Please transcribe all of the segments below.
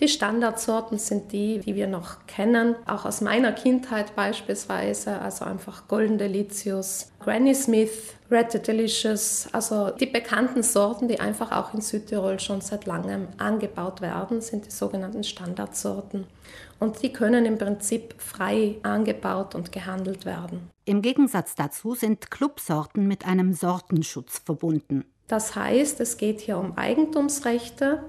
Die Standardsorten sind die, die wir noch kennen, auch aus meiner Kindheit beispielsweise, also einfach Golden Delicious, Granny Smith, Red Delicious, also die bekannten Sorten, die einfach auch in Südtirol schon seit langem angebaut werden, sind die sogenannten Standardsorten. Und die können im Prinzip frei angebaut und gehandelt werden. Im Gegensatz dazu sind Clubsorten mit einem Sortenschutz verbunden. Das heißt, es geht hier um Eigentumsrechte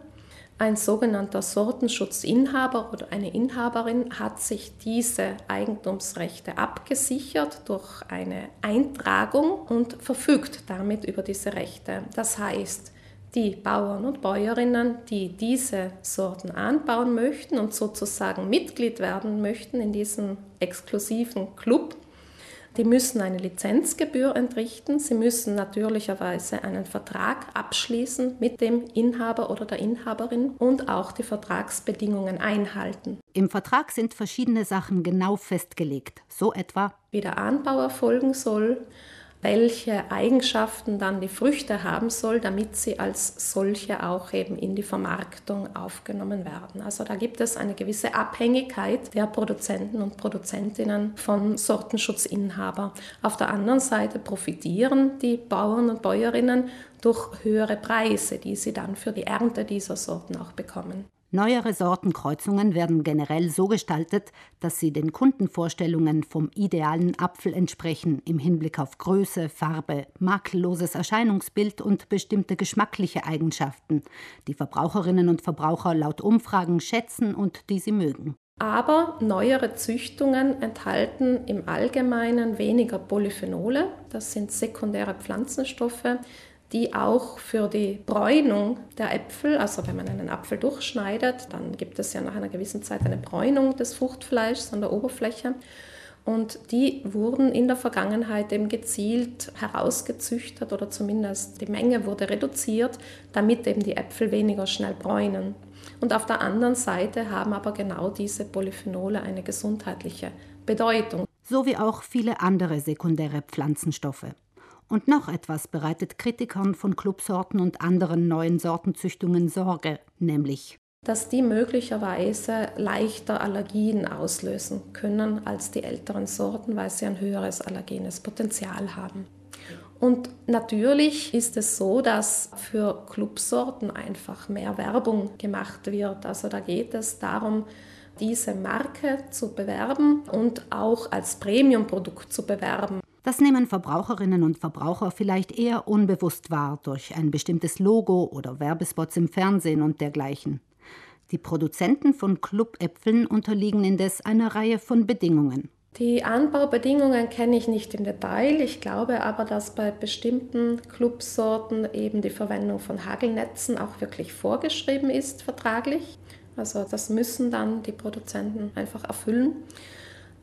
ein sogenannter Sortenschutzinhaber oder eine Inhaberin hat sich diese Eigentumsrechte abgesichert durch eine Eintragung und verfügt damit über diese Rechte. Das heißt, die Bauern und Bäuerinnen, die diese Sorten anbauen möchten und sozusagen Mitglied werden möchten in diesem exklusiven Club, die müssen eine Lizenzgebühr entrichten. Sie müssen natürlicherweise einen Vertrag abschließen mit dem Inhaber oder der Inhaberin und auch die Vertragsbedingungen einhalten. Im Vertrag sind verschiedene Sachen genau festgelegt. So etwa, wie der Anbau erfolgen soll, welche Eigenschaften dann die Früchte haben soll, damit sie als solche auch eben in die Vermarktung aufgenommen werden. Also da gibt es eine gewisse Abhängigkeit der Produzenten und Produzentinnen von Sortenschutzinhaber. Auf der anderen Seite profitieren die Bauern und Bäuerinnen durch höhere Preise, die sie dann für die Ernte dieser Sorten auch bekommen. Neuere Sortenkreuzungen werden generell so gestaltet, dass sie den Kundenvorstellungen vom idealen Apfel entsprechen im Hinblick auf Größe, Farbe, makelloses Erscheinungsbild und bestimmte geschmackliche Eigenschaften, die Verbraucherinnen und Verbraucher laut Umfragen schätzen und die sie mögen. Aber neuere Züchtungen enthalten im Allgemeinen weniger Polyphenole, das sind sekundäre Pflanzenstoffe, die auch für die Bräunung der Äpfel, also wenn man einen Apfel durchschneidet, dann gibt es ja nach einer gewissen Zeit eine Bräunung des Fruchtfleischs an der Oberfläche. Und die wurden in der Vergangenheit eben gezielt herausgezüchtet oder zumindest die Menge wurde reduziert, damit eben die Äpfel weniger schnell bräunen. Und auf der anderen Seite haben aber genau diese Polyphenole eine gesundheitliche Bedeutung. So wie auch viele andere sekundäre Pflanzenstoffe. Und noch etwas bereitet Kritikern von Clubsorten und anderen neuen Sortenzüchtungen Sorge, nämlich dass die möglicherweise leichter Allergien auslösen können als die älteren Sorten, weil sie ein höheres allergenes Potenzial haben. Und natürlich ist es so, dass für Clubsorten einfach mehr Werbung gemacht wird. Also da geht es darum, diese Marke zu bewerben und auch als Premiumprodukt zu bewerben. Das nehmen Verbraucherinnen und Verbraucher vielleicht eher unbewusst wahr durch ein bestimmtes Logo oder Werbespots im Fernsehen und dergleichen. Die Produzenten von Clubäpfeln unterliegen indes einer Reihe von Bedingungen. Die Anbaubedingungen kenne ich nicht im Detail. Ich glaube aber, dass bei bestimmten Clubsorten eben die Verwendung von Hagelnetzen auch wirklich vorgeschrieben ist, vertraglich. Also das müssen dann die Produzenten einfach erfüllen.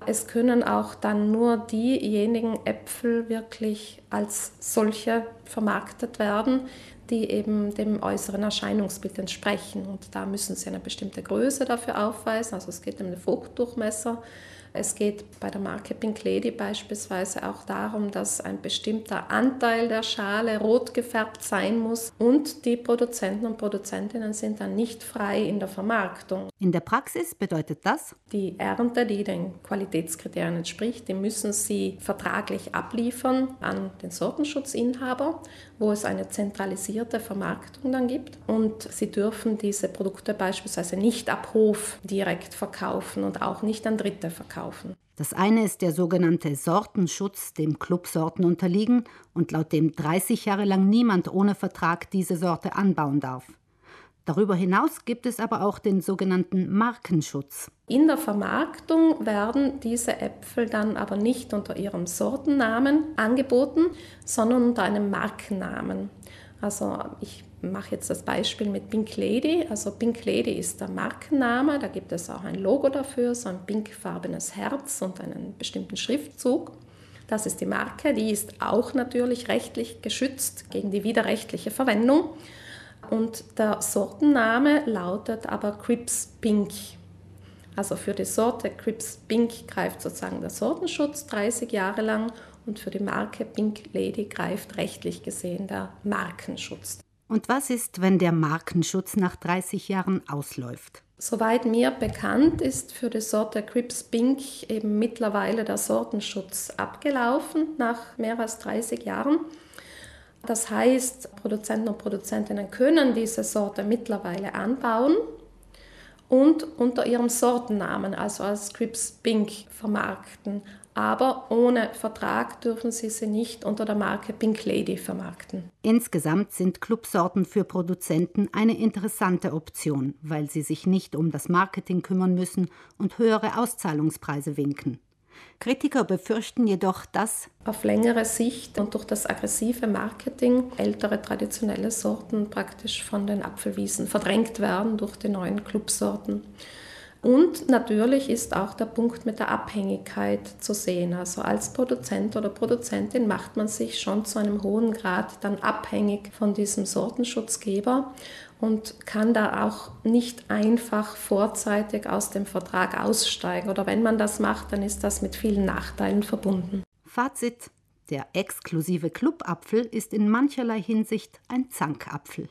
Es können auch dann nur diejenigen Äpfel wirklich als solche vermarktet werden, die eben dem äußeren Erscheinungsbild entsprechen. Und da müssen sie eine bestimmte Größe dafür aufweisen. Also es geht um den Fruchtdurchmesser es geht bei der Marke Pink Lady beispielsweise auch darum, dass ein bestimmter Anteil der Schale rot gefärbt sein muss und die Produzenten und Produzentinnen sind dann nicht frei in der Vermarktung. In der Praxis bedeutet das? Die Ernte, die den Qualitätskriterien entspricht, die müssen sie vertraglich abliefern an den Sortenschutzinhaber, wo es eine zentralisierte Vermarktung dann gibt und sie dürfen diese Produkte beispielsweise nicht ab Hof direkt verkaufen und auch nicht an Dritte verkaufen kaufen. Das eine ist der sogenannte Sortenschutz, dem Clubsorten unterliegen und laut dem 30 Jahre lang niemand ohne Vertrag diese Sorte anbauen darf. Darüber hinaus gibt es aber auch den sogenannten Markenschutz. In der Vermarktung werden diese Äpfel dann aber nicht unter ihrem Sortennamen angeboten, sondern unter einem Markennamen. Also ich mache jetzt das Beispiel mit Pink Lady. Also Pink Lady ist der Markenname, da gibt es auch ein Logo dafür, so ein pinkfarbenes Herz und einen bestimmten Schriftzug. Das ist die Marke, die ist auch natürlich rechtlich geschützt gegen die widerrechtliche Verwendung. Und der Sortenname lautet aber Crips Pink. Also für die Sorte Crips Pink greift sozusagen der Sortenschutz 30 Jahre lang und für die Marke Pink Lady greift rechtlich gesehen der Markenschutz. Und was ist, wenn der Markenschutz nach 30 Jahren ausläuft? Soweit mir bekannt ist für die Sorte Crips Pink eben mittlerweile der Sortenschutz abgelaufen nach mehr als 30 Jahren. Das heißt, Produzenten und Produzentinnen können diese Sorte mittlerweile anbauen und unter ihrem Sortennamen, also als Crips Pink, vermarkten. Aber ohne Vertrag dürfen sie sie nicht unter der Marke Pink Lady vermarkten. Insgesamt sind Clubsorten für Produzenten eine interessante Option, weil sie sich nicht um das Marketing kümmern müssen und höhere Auszahlungspreise winken. Kritiker befürchten jedoch, dass auf längere Sicht und durch das aggressive Marketing ältere traditionelle Sorten praktisch von den Apfelwiesen verdrängt werden durch die neuen Clubsorten. Und natürlich ist auch der Punkt mit der Abhängigkeit zu sehen. Also als Produzent oder Produzentin macht man sich schon zu einem hohen Grad dann abhängig von diesem Sortenschutzgeber und kann da auch nicht einfach vorzeitig aus dem Vertrag aussteigen. Oder wenn man das macht, dann ist das mit vielen Nachteilen verbunden. Fazit. Der exklusive Clubapfel ist in mancherlei Hinsicht ein Zankapfel.